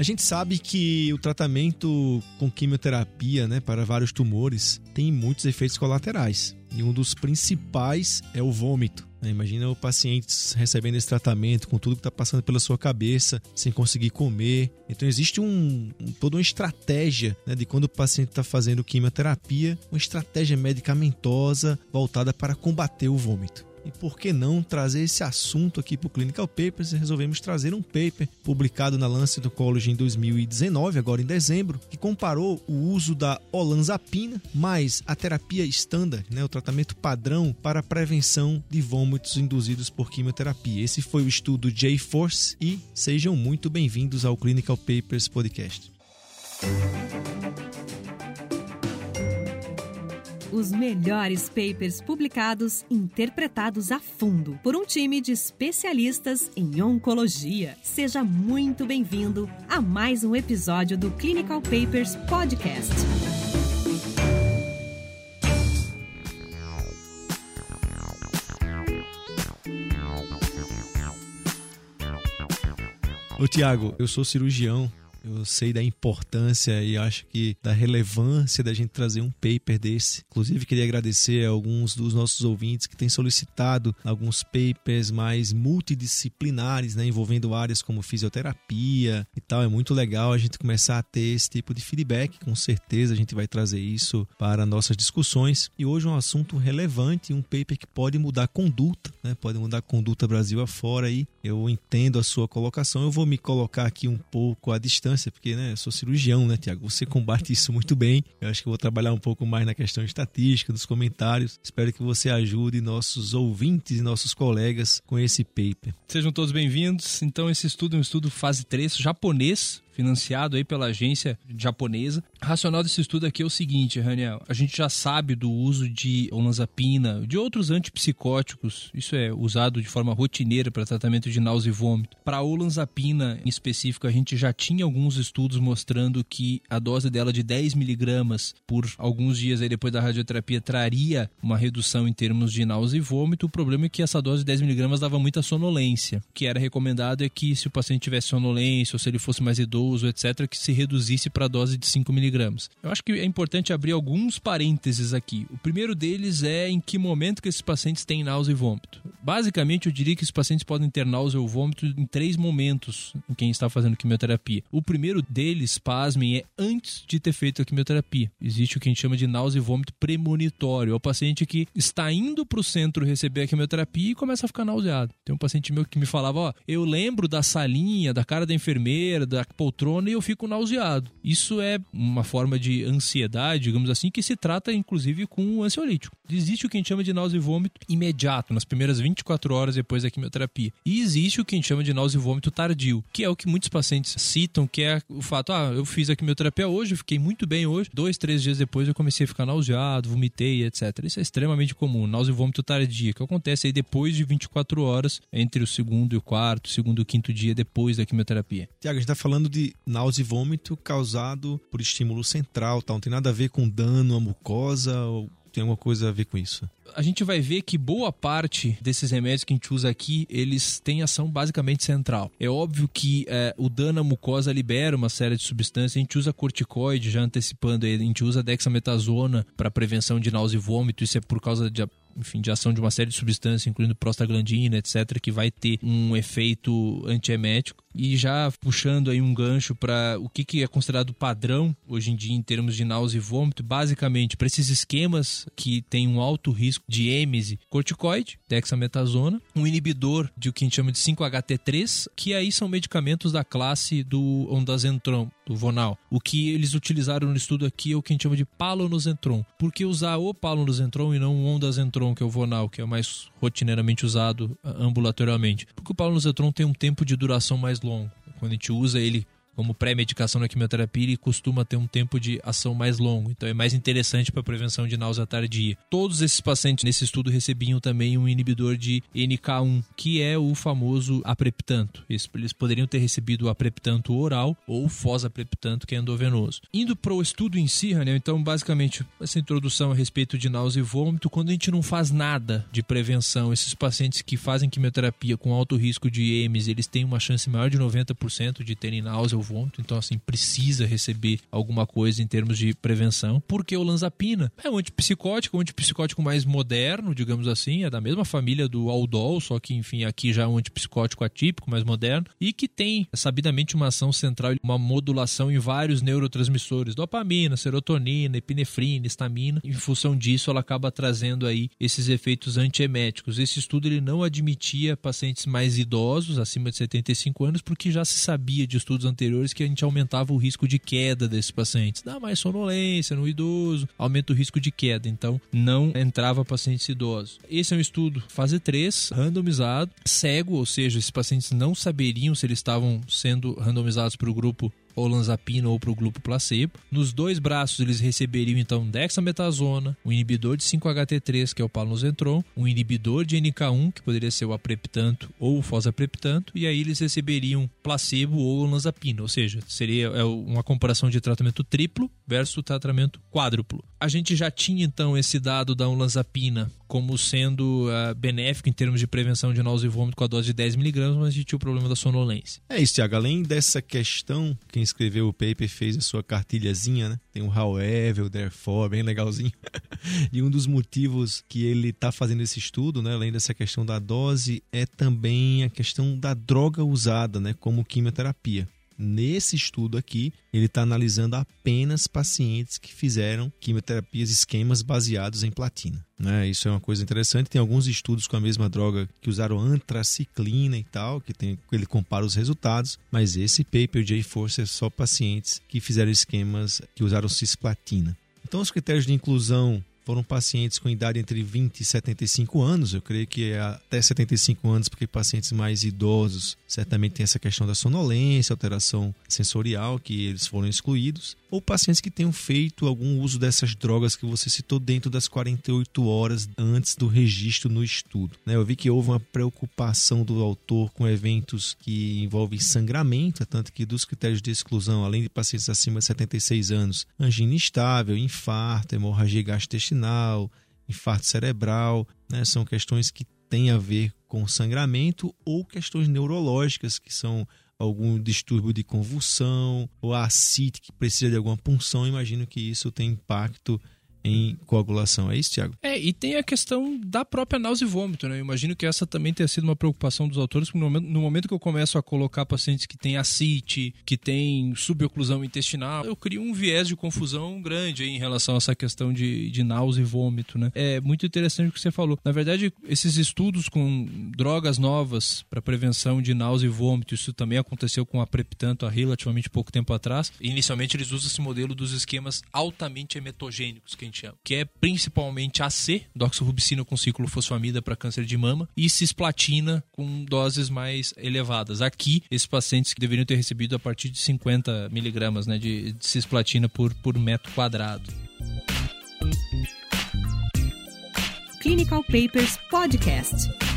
A gente sabe que o tratamento com quimioterapia, né, para vários tumores, tem muitos efeitos colaterais. E um dos principais é o vômito. Né? Imagina o paciente recebendo esse tratamento com tudo que está passando pela sua cabeça, sem conseguir comer. Então existe um, toda uma estratégia né, de quando o paciente está fazendo quimioterapia, uma estratégia medicamentosa voltada para combater o vômito. E por que não trazer esse assunto aqui para o Clinical Papers? Resolvemos trazer um paper publicado na Lancet Oncology em 2019, agora em dezembro, que comparou o uso da olanzapina mais a terapia standard, né, o tratamento padrão para a prevenção de vômitos induzidos por quimioterapia. Esse foi o estudo J-Force e sejam muito bem-vindos ao Clinical Papers Podcast. Os melhores papers publicados, interpretados a fundo por um time de especialistas em oncologia. Seja muito bem-vindo a mais um episódio do Clinical Papers Podcast. Ô Tiago, eu sou cirurgião eu sei da importância e acho que da relevância da gente trazer um paper desse. Inclusive, queria agradecer a alguns dos nossos ouvintes que têm solicitado alguns papers mais multidisciplinares, né, envolvendo áreas como fisioterapia e tal. É muito legal a gente começar a ter esse tipo de feedback. Com certeza a gente vai trazer isso para nossas discussões. E hoje é um assunto relevante, um paper que pode mudar conduta, né, pode mudar conduta Brasil afora. Aí eu entendo a sua colocação. Eu vou me colocar aqui um pouco à distância porque né, eu sou cirurgião, né, Tiago? Você combate isso muito bem. Eu acho que eu vou trabalhar um pouco mais na questão estatística, dos comentários. Espero que você ajude nossos ouvintes e nossos colegas com esse paper. Sejam todos bem-vindos. Então, esse estudo é um estudo fase 3 japonês, financiado aí pela agência japonesa. O racional desse estudo aqui é o seguinte, Raniel, a gente já sabe do uso de olanzapina, de outros antipsicóticos, isso é usado de forma rotineira para tratamento de náusea e vômito. Para olanzapina em específico, a gente já tinha alguns estudos mostrando que a dose dela de 10 miligramas por alguns dias aí depois da radioterapia traria uma redução em termos de náusea e vômito. O problema é que essa dose de 10 miligramas dava muita sonolência. O que era recomendado é que se o paciente tivesse sonolência ou se ele fosse mais idoso, uso, etc., que se reduzisse para a dose de 5 miligramas. Eu acho que é importante abrir alguns parênteses aqui. O primeiro deles é em que momento que esses pacientes têm náusea e vômito. Basicamente, eu diria que esses pacientes podem ter náusea ou vômito em três momentos em quem está fazendo quimioterapia. O primeiro deles, pasmem, é antes de ter feito a quimioterapia. Existe o que a gente chama de náusea e vômito premonitório. É o paciente que está indo para o centro receber a quimioterapia e começa a ficar nauseado. Tem um paciente meu que me falava, ó, eu lembro da salinha, da cara da enfermeira, da poltrona e eu fico nauseado. Isso é uma forma de ansiedade, digamos assim, que se trata inclusive com um ansiolítico. Existe o que a gente chama de náusea e vômito imediato, nas primeiras 24 horas depois da quimioterapia. E existe o que a gente chama de náusea e vômito tardio, que é o que muitos pacientes citam, que é o fato, ah, eu fiz a quimioterapia hoje, fiquei muito bem hoje, dois, três dias depois eu comecei a ficar nauseado, vomitei, etc. Isso é extremamente comum, náusea e vômito tardio, que acontece aí depois de 24 horas, entre o segundo e o quarto, segundo e quinto dia depois da quimioterapia. Tiago, a gente está falando de náusea e vômito causado por estímulo central, tal. Não tem nada a ver com dano à mucosa ou tem alguma coisa a ver com isso? A gente vai ver que boa parte desses remédios que a gente usa aqui, eles têm ação basicamente central. É óbvio que é, o dano à mucosa libera uma série de substâncias. A gente usa corticoide, já antecipando ele, a gente usa dexametasona para prevenção de náusea e vômito. Isso é por causa de enfim, de ação de uma série de substâncias, incluindo prostaglandina, etc., que vai ter um efeito antiemético. E já puxando aí um gancho para o que, que é considerado padrão hoje em dia em termos de náusea e vômito, basicamente para esses esquemas que tem um alto risco de êmese, corticoide, dexametasona, um inibidor de o que a gente chama de 5-HT3, que aí são medicamentos da classe do ondazentron, do Vonal. O que eles utilizaram no estudo aqui é o que a gente chama de palonozentron. Por que usar o palonozentron e não o ondazentron, que é o Vonal, que é o mais rotineiramente usado ah, ambulatorialmente? Porque o palonozentron tem um tempo de duração mais longo. Quando a gente usa ele como pré-medicação na quimioterapia, ele costuma ter um tempo de ação mais longo, então é mais interessante para a prevenção de náusea tardia. Todos esses pacientes nesse estudo recebiam também um inibidor de NK1, que é o famoso apreptanto. Eles poderiam ter recebido o apreptanto oral ou o fosapreptanto, que é endovenoso. Indo para o estudo em si, né, então basicamente essa introdução a respeito de náusea e vômito, quando a gente não faz nada de prevenção, esses pacientes que fazem quimioterapia com alto risco de EMS, eles têm uma chance maior de 90% de terem náusea ou vômito, então assim precisa receber alguma coisa em termos de prevenção, porque o lanzapina é um antipsicótico, um antipsicótico mais moderno, digamos assim, é da mesma família do Aldol, só que enfim aqui já é um antipsicótico atípico, mais moderno, e que tem sabidamente uma ação central, uma modulação em vários neurotransmissores, dopamina, serotonina, epinefrina, histamina. Em função disso, ela acaba trazendo aí esses efeitos antieméticos. Esse estudo ele não admitia pacientes mais idosos, acima de 75 anos, porque já se sabia de estudos anteriores que a gente aumentava o risco de queda desses pacientes. Dá mais sonolência no idoso, aumenta o risco de queda. Então, não entrava pacientes idosos. Esse é um estudo fase 3, randomizado, cego, ou seja, esses pacientes não saberiam se eles estavam sendo randomizados para o grupo olanzapina ou para o grupo placebo. Nos dois braços eles receberiam então dexametasona, um inibidor de 5-HT3, que é o palnosentron, um inibidor de NK1, que poderia ser o apreptanto ou o fosapreptanto, e aí eles receberiam placebo ou olanzapina, ou seja, seria é uma comparação de tratamento triplo versus tratamento quádruplo. A gente já tinha então esse dado da olanzapina como sendo uh, benéfico em termos de prevenção de náusea e vômito com a dose de 10mg, mas a gente tinha o problema da sonolência. É isso, Tiago. Além dessa questão, quem escreveu o paper fez a sua cartilhazinha, né? Tem um however, therefore, bem legalzinho. e um dos motivos que ele está fazendo esse estudo, né, além dessa questão da dose, é também a questão da droga usada, né, como quimioterapia. Nesse estudo aqui, ele está analisando apenas pacientes que fizeram quimioterapias, esquemas baseados em platina. Né? Isso é uma coisa interessante. Tem alguns estudos com a mesma droga que usaram antraciclina e tal, que tem, ele compara os resultados, mas esse paper de A-Force é só pacientes que fizeram esquemas que usaram cisplatina. Então, os critérios de inclusão foram pacientes com idade entre 20 e 75 anos, eu creio que é até 75 anos, porque pacientes mais idosos certamente tem essa questão da sonolência, alteração sensorial, que eles foram excluídos, ou pacientes que tenham feito algum uso dessas drogas que você citou dentro das 48 horas antes do registro no estudo. Né? Eu vi que houve uma preocupação do autor com eventos que envolvem sangramento, tanto que dos critérios de exclusão, além de pacientes acima de 76 anos, angina instável, infarto, hemorragia gastrointestinal, infarto cerebral, né? são questões que têm a ver com sangramento ou questões neurológicas, que são algum distúrbio de convulsão ou a ascite que precisa de alguma punção, imagino que isso tem impacto em coagulação. É isso, Tiago? É, e tem a questão da própria náusea e vômito, né? Eu imagino que essa também tenha sido uma preocupação dos autores, porque no momento, no momento que eu começo a colocar pacientes que têm ascite, que têm suboclusão intestinal, eu crio um viés de confusão grande em relação a essa questão de, de náusea e vômito, né? É muito interessante o que você falou. Na verdade, esses estudos com drogas novas para prevenção de náusea e vômito, isso também aconteceu com a Preptanto há relativamente pouco tempo atrás. Inicialmente, eles usam esse modelo dos esquemas altamente emetogênicos, que gente chama, que é principalmente AC, doxorubicina com ciclo fosfamida para câncer de mama, e cisplatina com doses mais elevadas. Aqui, esses pacientes que deveriam ter recebido a partir de 50 miligramas né, de, de cisplatina por, por metro quadrado. Clinical Papers Podcast.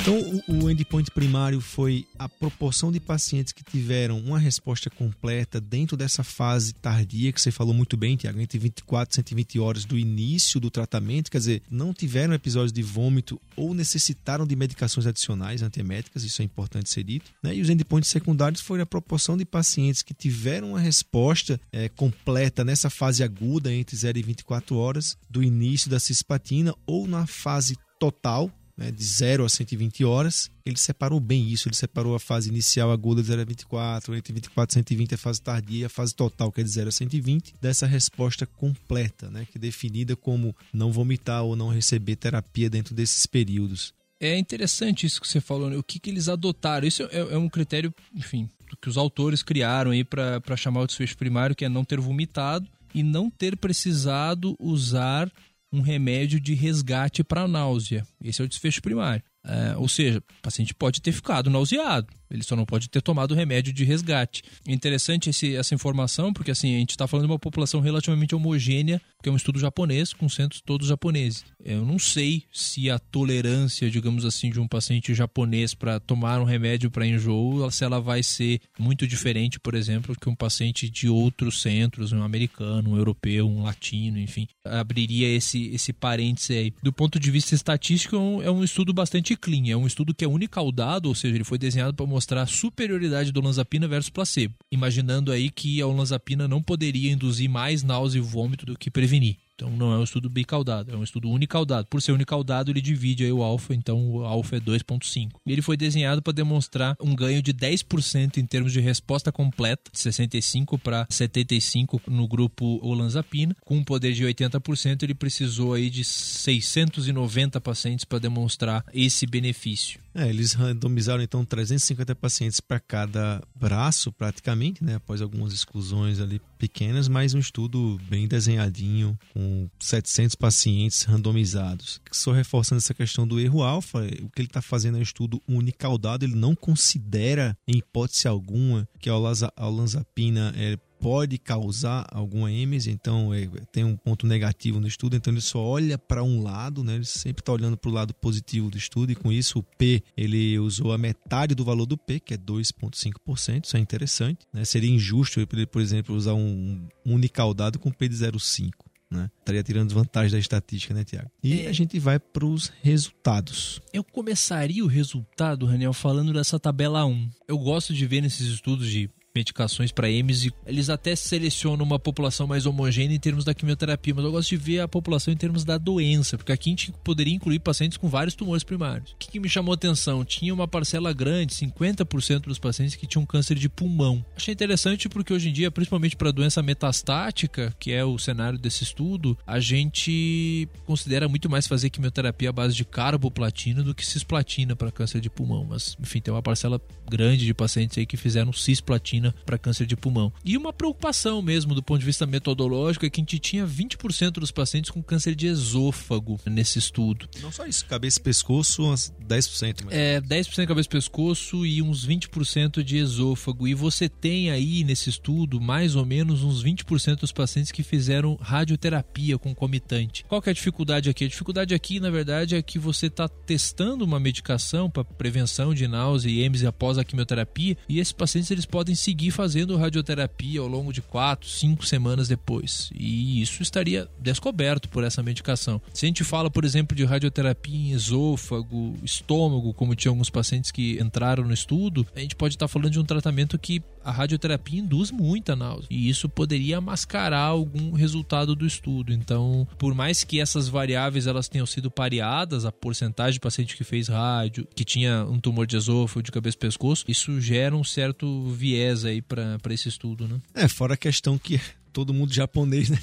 Então, o, endpoint primário foi a proporção de pacientes que tiveram uma resposta completa dentro dessa fase tardia, que você falou muito bem, Tiago, entre 24 e 120 horas do início do tratamento, quer dizer, não tiveram episódios de vômito ou necessitaram de medicações adicionais antieméticas, isso é importante ser dito. Né? E os endpoints secundários foram a proporção de pacientes que tiveram uma resposta é, completa nessa fase aguda, entre 0 e 24 horas, do início da cisplatina, ou na fase total, né, de 0 a 120 horas, ele separou bem isso, ele separou a fase inicial aguda de 0 a 24, entre 24 e 120 a fase tardia, a fase total que é de 0 a 120, dessa resposta completa, né, que é definida como não vomitar ou não receber terapia dentro desses períodos. É interessante isso que você falou, né? o que, que eles adotaram. Isso é, é um critério, enfim, que os autores criaram aí para chamar o desfecho primário, que é não ter vomitado e não ter precisado usar um remédio de resgate para náusea. Esse é o desfecho primário. É, ou seja, o paciente pode ter ficado nauseado, ele só não pode ter tomado remédio de resgate. É interessante esse, essa informação, porque assim, a gente está falando de uma população relativamente homogênea, porque é um estudo japonês, com centros todos japoneses. Eu não sei se a tolerância, digamos assim, de um paciente japonês para tomar um remédio para enjoo, se ela vai ser muito diferente, por exemplo, que um paciente de outros centros, um americano, um europeu, um latino, enfim, abriria esse, esse parêntese aí. Do ponto de vista estatístico, é um é estudo bastante clean, é um estudo que é unicaudado, ou seja, ele foi desenhado para mostrar a superioridade do olanzapina versus placebo, imaginando aí que a olanzapina não poderia induzir mais náusea e vômito do que prevenir. Então não é um estudo bicaudado, é um estudo unicaudado. Por ser unicaudado, ele divide aí o alfa, então o alfa é 2.5. Ele foi desenhado para demonstrar um ganho de 10% em termos de resposta completa, de 65 para 75 no grupo olanzapina. Com um poder de 80%, ele precisou aí de 690 pacientes para demonstrar esse benefício. É, eles randomizaram então 350 pacientes para cada braço, praticamente, né? Após algumas exclusões ali pequenas, mas um estudo bem desenhadinho, com 700 pacientes randomizados. Só reforçando essa questão do erro alfa, o que ele está fazendo é um estudo unicaudado, ele não considera, em hipótese alguma, que a olanzapina é pode causar alguma êmese, então é, tem um ponto negativo no estudo, então ele só olha para um lado, né? Ele sempre está olhando para o lado positivo do estudo e com isso o P ele usou a metade do valor do P, que é 2,5%, isso é interessante, né? Seria injusto ele, por exemplo, usar um, unicaudado com P de 0,5%. Né? Estaria tirando vantagem da estatística, né, Tiago? E é. a gente vai para os resultados. Eu começaria o resultado, Raniel, falando dessa tabela 1. Eu gosto de ver nesses estudos de medicações para EMS e eles até selecionam uma população mais homogênea em termos da quimioterapia, mas eu gosto de ver a população em termos da doença, porque aqui a gente poderia incluir pacientes com vários tumores primários. O que, que me chamou atenção? Tinha uma parcela grande, 50% dos pacientes que tinham câncer de pulmão. Achei interessante porque hoje em dia, principalmente para doença metastática, que é o cenário desse estudo, a gente considera muito mais fazer quimioterapia à base de carboplatina do que cisplatina para câncer de pulmão, mas enfim, tem uma parcela grande de pacientes aí que fizeram cisplatina para câncer de pulmão. E uma preocupação mesmo do ponto de vista metodológico é que a gente tinha 20% dos pacientes com câncer de esôfago nesse estudo. Não só isso, cabeça e pescoço, uns 10%. Mais é, 10% cabeça e pescoço e uns 20% de esôfago. E você tem aí nesse estudo mais ou menos uns 20% dos pacientes que fizeram radioterapia concomitante. Qual que é a dificuldade aqui? A dificuldade aqui, na verdade, é que você está testando uma medicação para prevenção de náusea e êmese após a quimioterapia e esses pacientes eles podem se seguir fazendo radioterapia ao longo de quatro, cinco semanas depois. E isso estaria descoberto por essa medicação. Se a gente fala, por exemplo, de radioterapia em esôfago, estômago, como tinha alguns pacientes que entraram no estudo, a gente pode estar falando de um tratamento que a radioterapia induz muita náusea. E isso poderia mascarar algum resultado do estudo. Então, por mais que essas variáveis elas tenham sido pareadas, a porcentagem de paciente que fez rádio, que tinha um tumor de esôfago, de cabeça e pescoço, isso gera um certo viés aí para esse estudo, né? É, fora a questão que todo mundo japonês, né?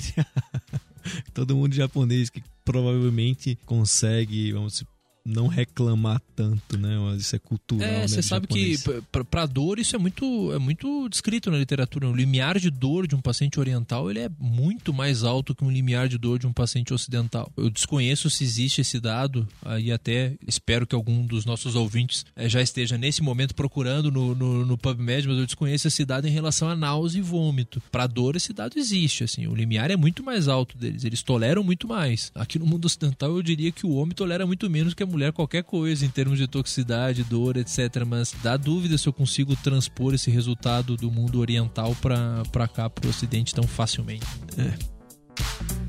todo mundo japonês que provavelmente consegue, vamos não reclamar tanto, né? Isso é cultural. É, né, você sabe japonês. que para dor isso é muito é muito descrito na literatura. O limiar de dor de um paciente oriental ele é muito mais alto que um limiar de dor de um paciente ocidental. Eu desconheço se existe esse dado aí até espero que algum dos nossos ouvintes é, já esteja nesse momento procurando no, no, no PubMed, mas eu desconheço esse dado em relação a náusea e vômito. Para dor esse dado existe, assim, o limiar é muito mais alto deles. Eles toleram muito mais. Aqui no mundo ocidental eu diria que o homem tolera muito menos que a mulher mulher qualquer coisa em termos de toxicidade, dor, etc. Mas dá dúvida se eu consigo transpor esse resultado do mundo oriental para cá, para o ocidente tão facilmente. É.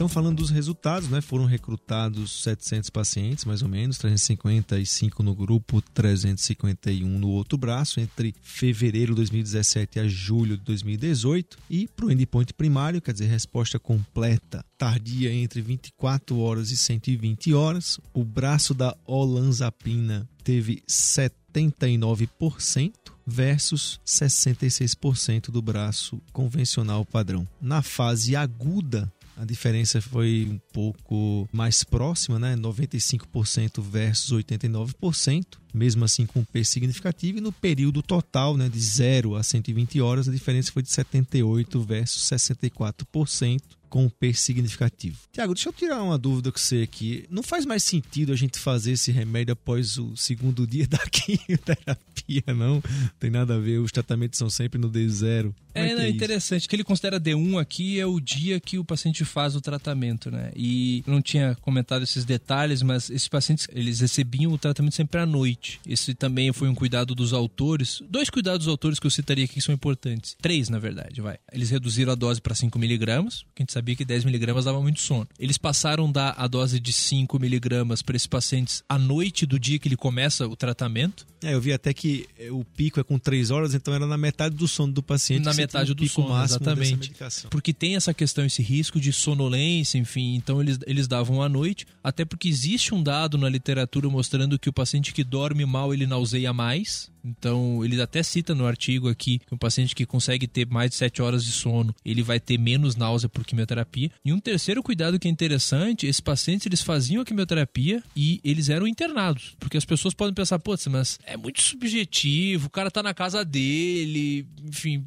Então, falando dos resultados, né, foram recrutados 700 pacientes, mais ou menos, 355 no grupo, 351 no outro braço, entre fevereiro de 2017 a julho de 2018. E para o endpoint primário, quer dizer, resposta completa tardia entre 24 horas e 120 horas, o braço da olanzapina teve 79% versus 66% do braço convencional padrão. Na fase aguda a diferença foi um pouco mais próxima, né? 95% versus 89%. Mesmo assim com P significativo, e no período total, né, de 0 a 120 horas, a diferença foi de 78 versus 64% com P significativo. Tiago, deixa eu tirar uma dúvida com você aqui. Não faz mais sentido a gente fazer esse remédio após o segundo dia da quimioterapia, não? Tem nada a ver, os tratamentos são sempre no D0. É, é, é interessante. O que ele considera D1 aqui é o dia que o paciente faz o tratamento, né? E não tinha comentado esses detalhes, mas esses pacientes, eles recebiam o tratamento sempre à noite. Esse também foi um cuidado dos autores. Dois cuidados dos autores que eu citaria aqui que são importantes. Três, na verdade, vai. Eles reduziram a dose para 5 miligramas, que a gente sabia que 10 miligramas dava muito sono. Eles passaram da a dose de 5 miligramas para esses pacientes à noite do dia que ele começa o tratamento. É, eu vi até que o pico é com 3 horas, então era na metade do sono do paciente. Na metade do sono, exatamente. Porque tem essa questão, esse risco de sonolência, enfim. Então eles, eles davam à noite, até porque existe um dado na literatura mostrando que o paciente que dorme mal ele nauseia mais. Então, ele até cita no artigo aqui que um paciente que consegue ter mais de 7 horas de sono, ele vai ter menos náusea por quimioterapia. E um terceiro cuidado que é interessante, esses pacientes eles faziam a quimioterapia e eles eram internados. Porque as pessoas podem pensar, putz, mas é muito subjetivo, o cara tá na casa dele, enfim,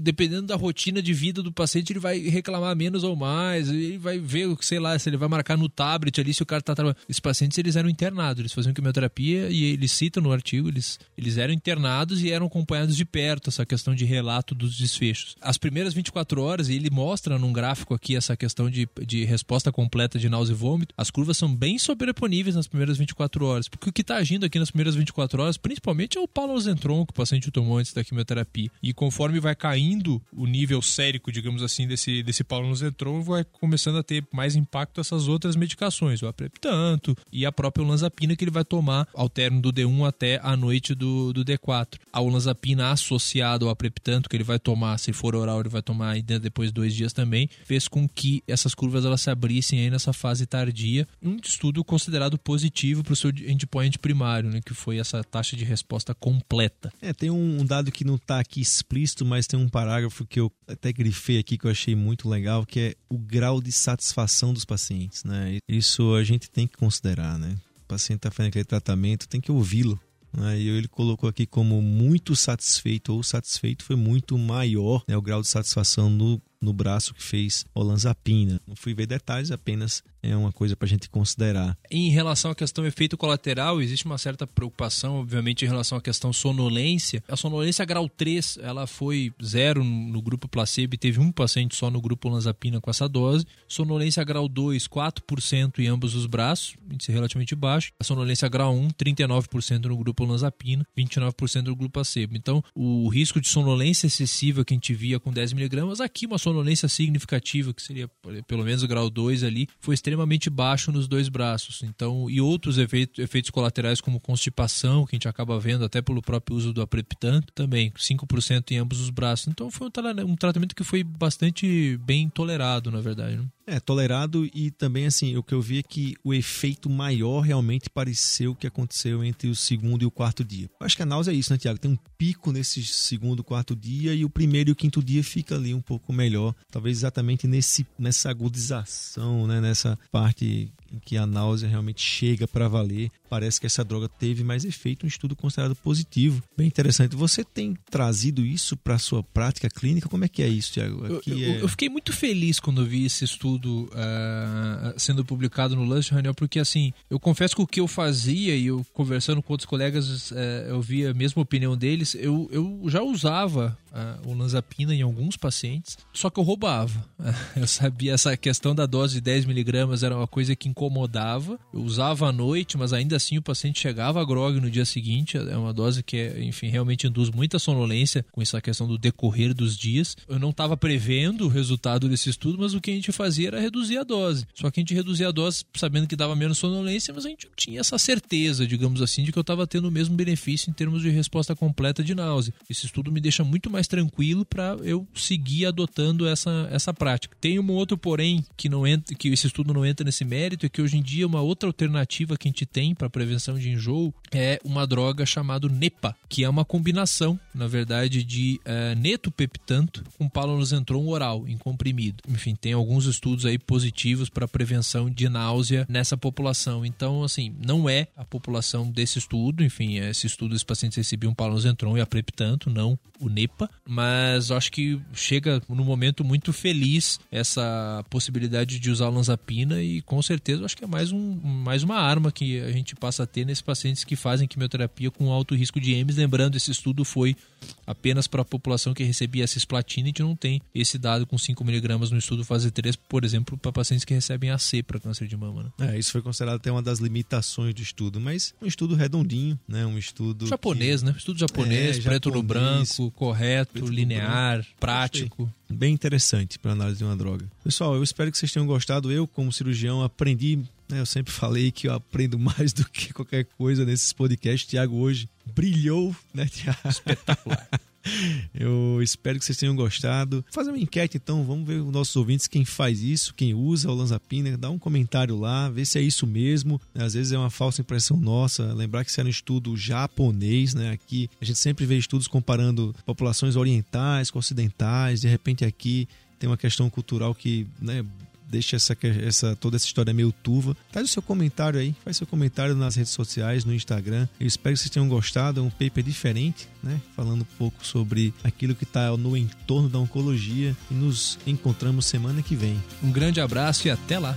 dependendo da rotina de vida do paciente, ele vai reclamar menos ou mais, ele vai ver, sei lá, se ele vai marcar no tablet ali se o cara tá trabalhando. Esses pacientes, eles eram internados, eles faziam quimioterapia e eles citam no artigo, eles, eles eram internados e eram acompanhados de perto essa questão de relato dos desfechos. As primeiras 24 horas, ele mostra num gráfico aqui essa questão de, de resposta completa de náusea e vômito, as curvas são bem sobreponíveis nas primeiras 24 horas, porque o que está agindo aqui nas primeiras 24 horas, principalmente é o palosentron que o paciente tomou antes da quimioterapia. E conforme vai caindo o nível sérico, digamos assim, desse, desse paulonosentron, vai começando a ter mais impacto essas outras medicações, o apreptanto e a própria olanzapina que ele vai tomar ao término do D1 até a noite do, do D4. A olanzapina associada ao apreptanto que ele vai tomar, se for oral, ele vai tomar depois de dois dias também, fez com que essas curvas elas se abrissem aí nessa fase tardia. Um estudo considerado positivo para o seu endpoint primário, né, que foi essa taxa de resposta completa. É, tem um dado que não está aqui explícito, mas tem um parágrafo que eu até grifei aqui que eu achei muito legal, que é o grau de satisfação dos pacientes, né? Isso a gente tem que considerar, né? O paciente está fazendo aquele tratamento, tem que ouvi-lo. Né? E ele colocou aqui como muito satisfeito ou satisfeito foi muito maior né, o grau de satisfação no no braço que fez olanzapina. Não fui ver detalhes, apenas é uma coisa para a gente considerar. Em relação à questão efeito colateral, existe uma certa preocupação, obviamente, em relação à questão sonolência. A sonolência grau 3, ela foi zero no grupo placebo e teve um paciente só no grupo olanzapina com essa dose. Sonolência grau 2, 4% em ambos os braços, índice relativamente baixo. A sonolência grau 1, 39% no grupo olanzapina, 29% no grupo placebo. Então, o risco de sonolência excessiva que a gente via com 10mg, aqui uma sonolência sonolência significativa, que seria pelo menos o grau 2 ali, foi extremamente baixo nos dois braços. Então, e outros efeitos, efeitos colaterais como constipação, que a gente acaba vendo até pelo próprio uso do apreptanto, também 5% em ambos os braços. Então, foi um tratamento que foi bastante bem tolerado, na verdade. Né? É, tolerado e também assim, o que eu vi é que o efeito maior realmente pareceu o que aconteceu entre o segundo e o quarto dia. Acho que a náusea é isso, né, Tiago? Tem um pico nesse segundo, quarto dia e o primeiro e o quinto dia fica ali um pouco melhor. Talvez exatamente nesse, nessa agudização, né, nessa parte em que a náusea realmente chega para valer. Parece que essa droga teve mais efeito, um estudo considerado positivo. Bem interessante. Você tem trazido isso para sua prática clínica? Como é que é isso, Tiago? Eu, eu, é... eu, fiquei muito feliz quando vi esse estudo uh, sendo publicado no Lunch Reunião, porque assim, eu confesso que o que eu fazia e eu conversando com outros colegas, uh, eu via a mesma opinião deles, eu, eu já usava uh, o lanzapina em alguns pacientes, só que eu roubava. eu sabia essa questão da dose de 10 miligramas era uma coisa que incomodava. Eu usava à noite, mas ainda assim o paciente chegava a grog no dia seguinte. É uma dose que, enfim, realmente induz muita sonolência com essa questão do decorrer dos dias. Eu não estava prevendo o resultado desse estudo, mas o que a gente fazia era reduzir a dose. Só que a gente reduzia a dose sabendo que dava menos sonolência, mas a gente tinha essa certeza, digamos assim, de que eu estava tendo o mesmo benefício em termos de resposta completa de náusea. Esse estudo me deixa muito mais tranquilo para eu seguir adotando essa, essa prática. Tem um outro porém que não entra, que esse estudo não entra nesse mérito, é que hoje em dia uma outra alternativa que a gente tem para prevenção de enjoo, é uma droga chamada NEPA, que é uma combinação, na verdade, de uh, netopeptanto com palonosetron oral em comprimido. Enfim, tem alguns estudos aí positivos para prevenção de náusea nessa população. Então, assim, não é a população desse estudo, enfim, esse estudo, esses pacientes recebiam palonosetron e apreptanto, não o NEPA, mas acho que chega no momento muito feliz essa possibilidade de usar a lanzapina e com certeza acho que é mais, um, mais uma arma que a gente passa a ter nesses pacientes que fazem quimioterapia com alto risco de EMS. Lembrando, esse estudo foi apenas para a população que recebia cisplatina e a gente não tem esse dado com 5mg no estudo fase 3, por exemplo, para pacientes que recebem AC para câncer de mama. Né? É, isso foi considerado até uma das limitações do estudo, mas um estudo redondinho, né? Um estudo. Japonês, que... né? Estudo japonês, é, preto japonês, no branco, correto, linear, prático. Bem interessante para análise de uma droga. Pessoal, eu espero que vocês tenham gostado. Eu, como cirurgião, aprendi né? Eu sempre falei que eu aprendo mais do que qualquer coisa nesses podcasts. Tiago hoje brilhou, né, Tiago? Espetacular. Eu espero que vocês tenham gostado. Fazer uma enquete então, vamos ver os nossos ouvintes quem faz isso, quem usa o Lanzapina, dá um comentário lá, ver se é isso mesmo. Às vezes é uma falsa impressão nossa. Lembrar que isso era um estudo japonês, né? Aqui a gente sempre vê estudos comparando populações orientais com ocidentais. De repente aqui tem uma questão cultural que né, deixa essa, essa, toda essa história meio turva. Faz o seu comentário aí, faz seu comentário nas redes sociais, no Instagram. Eu espero que vocês tenham gostado. É um paper diferente, né? Falando um pouco sobre aquilo que está no entorno da oncologia. E nos encontramos semana que vem. Um grande abraço e até lá!